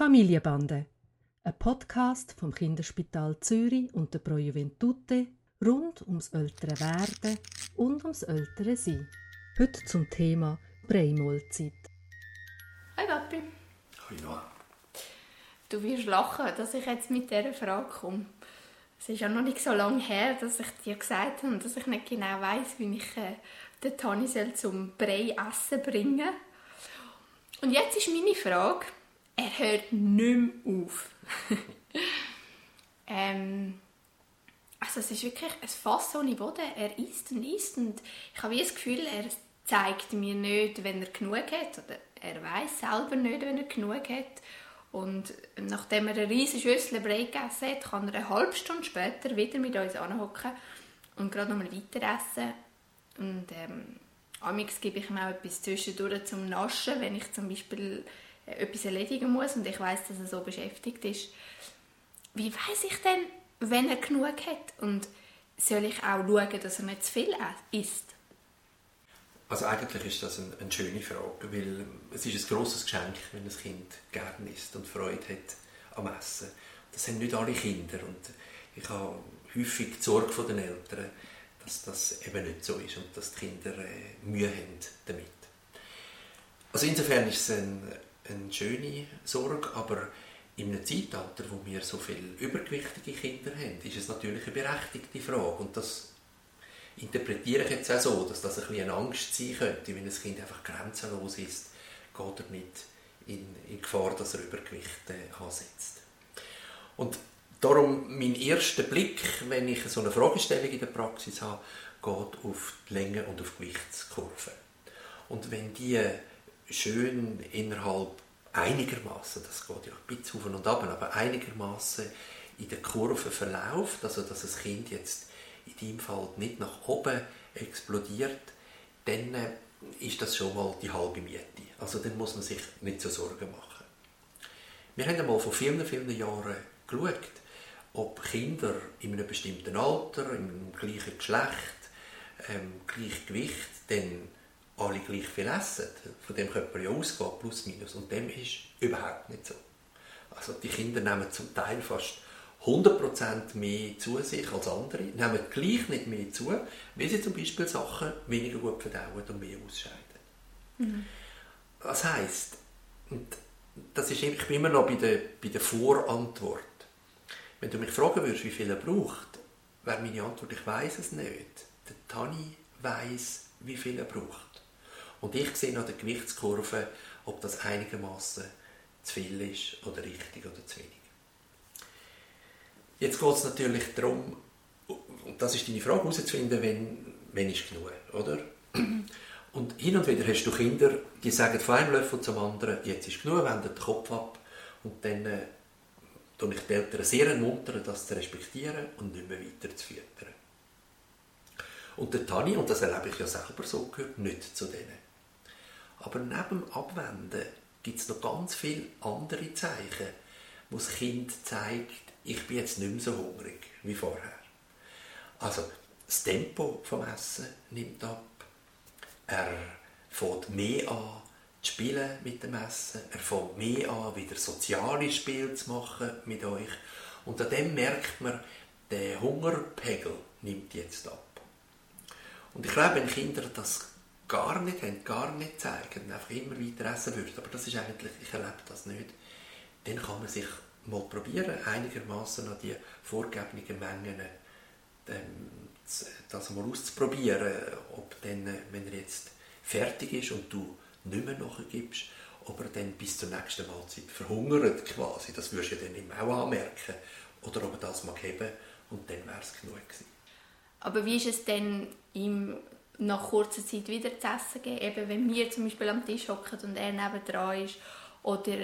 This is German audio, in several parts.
Familienbande, ein Podcast vom Kinderspital Zürich und der Pro Juventute rund ums ältere Werden und ums ältere Sein. Heute zum Thema Breimolzeit. Hi Papi. Hi Noah. Du wirst lachen, dass ich jetzt mit dieser Frage komme. Es ist ja noch nicht so lange her, dass ich dir gesagt habe, dass ich nicht genau weiß, wie ich äh, den Tani zum Brei essen bringen Und jetzt ist meine Frage, er hört nicht mehr auf. ähm, also es ist wirklich ein Fass ohne Boden. Er isst und isst und ich habe das Gefühl, er zeigt mir nicht, wenn er genug hat. Oder er weiß selber nicht, wenn er genug hat. Und nachdem er eine riesige Schüssel Brei gegessen hat, kann er eine halbe Stunde später wieder mit uns anhocken und gerade nochmal weiter essen. Und ähm, amigs gebe ich ihm auch etwas zwischendurch zum Naschen, wenn ich zum Beispiel etwas erledigen muss und ich weiß, dass er so beschäftigt ist. Wie weiß ich denn, wenn er genug hat? Und soll ich auch schauen, dass er nicht zu viel isst? Also eigentlich ist das eine, eine schöne Frage, weil es ist ein grosses Geschenk, wenn ein Kind gerne isst und Freude hat am Essen. Das haben nicht alle Kinder und ich habe häufig die Sorge von den Eltern, dass das eben nicht so ist und dass die Kinder äh, Mühe haben damit. Also insofern ist es eine, eine schöne Sorge, aber in einem Zeitalter, wo wir so viele übergewichtige Kinder haben, ist es natürlich eine berechtigte Frage und das interpretiere ich jetzt auch so, dass das ein bisschen eine Angst sein könnte, wenn ein Kind einfach grenzenlos ist, geht er nicht in, in Gefahr, dass er Übergewicht äh, ansetzt. Und darum mein erster Blick, wenn ich so eine Fragestellung in der Praxis habe, geht auf die Länge und auf die Gewichtskurve. Und wenn die schön innerhalb einigermaßen, das geht ja ein bisschen auf und ab, aber einigermaßen in der Kurve verläuft, also dass das Kind jetzt in deinem Fall nicht nach oben explodiert, dann äh, ist das schon mal die halbe Miete. Also dann muss man sich nicht so Sorgen machen. Wir haben einmal vor vielen, vielen Jahren geschaut, ob Kinder in einem bestimmten Alter, im gleichen Geschlecht, ähm, gleich Gewicht, dann alle gleich viel essen. Von dem könnte man ja ausgehen, plus minus. Und dem ist überhaupt nicht so. Also die Kinder nehmen zum Teil fast 100% mehr zu sich als andere, nehmen gleich nicht mehr zu, weil sie zum Beispiel Sachen weniger gut verdauen und mehr ausscheiden. Mhm. Das heisst, und das ist, ich bin immer noch bei der, bei der Vorantwort. Wenn du mich fragen würdest, wie viel er braucht, wäre meine Antwort, ich weiß es nicht. Der Tani weiß, wie viel er braucht. Und ich sehe nach der Gewichtskurve, ob das einigermaßen zu viel ist oder richtig oder zu wenig. Jetzt geht es natürlich darum, und das ist deine Frage, herauszufinden, wenn, wenn ist genug, oder? Und hin und wieder hast du Kinder, die sagen von einem Löffel zum anderen, jetzt ist genug, wenden den Kopf ab und dann äh, tue ich die Eltern sehr ermuntern, das zu respektieren und nicht mehr weiter zu füttern. Und der Tani, und das erlebe ich ja selber so, gehört nicht zu denen. Aber neben dem Abwenden gibt es noch ganz viele andere Zeichen, wo das Kind zeigt, ich bin jetzt nicht mehr so hungrig wie vorher. Also das Tempo vom Essen nimmt ab. Er fängt mehr an zu spielen mit dem Essen. Er fängt mehr an, wieder soziale Spiele zu machen mit euch. Und an dem merkt man, der Hungerpegel nimmt jetzt ab. Und ich glaube, wenn Kinder das gar nicht haben, gar nicht zeigen, einfach immer weiter essen würden, aber das ist eigentlich, ich erlebe das nicht, dann kann man sich mal probieren, einigermaßen an die vorgegebenen Mengen ähm, das mal auszuprobieren, ob dann, wenn er jetzt fertig ist und du nicht mehr nachgibst, ob er dann bis zur nächsten Mahlzeit verhungert quasi, das wirst du ja dann eben auch anmerken, oder ob er das mag haben und dann wäre es genug gewesen. Aber wie ist es denn ihm nach kurzer Zeit wieder zu essen geben, eben wenn wir zum Beispiel am Tisch hocken und er nebendran ist oder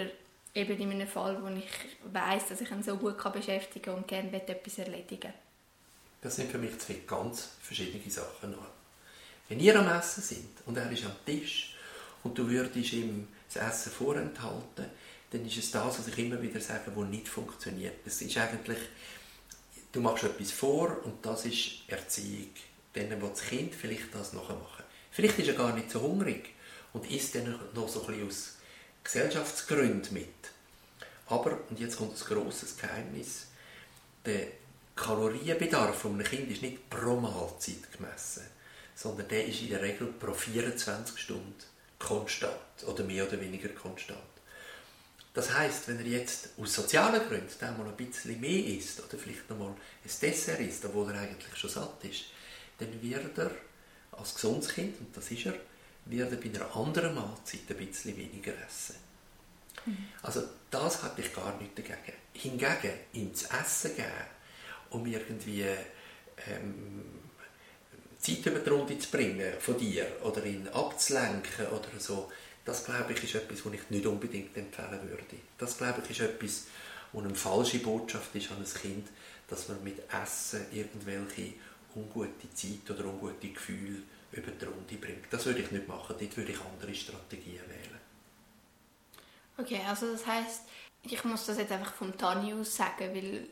eben in einem Fall, wo ich weiß, dass ich ihn so gut beschäftigen kann und gerne etwas erledigen Das sind für mich zwei ganz verschiedene Sachen. Wenn ihr am Essen sind und er ist am Tisch und du würdest ihm das Essen vorenthalten, dann ist es das, was ich immer wieder sage, was nicht funktioniert. Es ist eigentlich, du machst etwas vor und das ist Erziehung. Dann will das Kind vielleicht das nachmachen. Vielleicht ist er gar nicht so hungrig und isst dann noch so ein aus Gesellschaftsgründen mit. Aber, und jetzt kommt ein grosses Geheimnis, der Kalorienbedarf von einem Kind ist nicht pro Mahlzeit gemessen, sondern der ist in der Regel pro 24 Stunden konstant oder mehr oder weniger konstant. Das heißt, wenn er jetzt aus sozialen Gründen dann mal ein bisschen mehr isst oder vielleicht noch mal ein Dessert isst, obwohl er eigentlich schon satt ist, dann wird er als gesundes Kind, und das ist er, wird er bei einer anderen Mahlzeit ein bisschen weniger essen. Mhm. Also das habe ich gar nicht dagegen. Hingegen, ihm zu essen geben, um irgendwie ähm, Zeit über die Runde zu bringen von dir oder ihn abzulenken oder so, das glaube ich ist etwas, was ich nicht unbedingt empfehlen würde. Das glaube ich ist etwas, was eine falsche Botschaft ist an ein Kind, dass man mit Essen irgendwelche ungute Zeit oder ungute Gefühle über die Runde bringt. Das würde ich nicht machen, dort würde ich andere Strategien wählen. Okay, also das heißt, ich muss das jetzt einfach vom Tani aus sagen, weil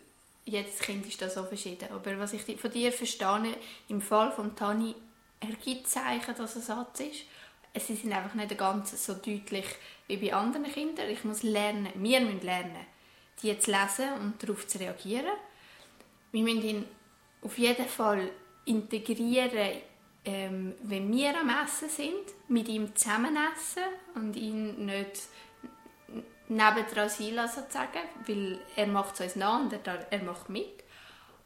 jedes Kind ist da so verschieden. Aber was ich von dir verstehe, im Fall von Tani, er gibt Zeichen, dass er satt ist. Sie sind einfach nicht ganz so deutlich wie bei anderen Kindern. Ich muss lernen, wir müssen lernen, die zu lesen und darauf zu reagieren. Wir müssen ihn auf jeden Fall integrieren, ähm, wenn wir am Essen sind, mit ihm zusammen essen und ihn nicht nebendran sein lassen, sozusagen, weil er macht es uns nach und er, er macht mit,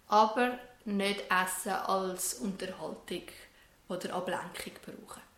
aber nicht Essen als Unterhaltung oder Ablenkung brauchen.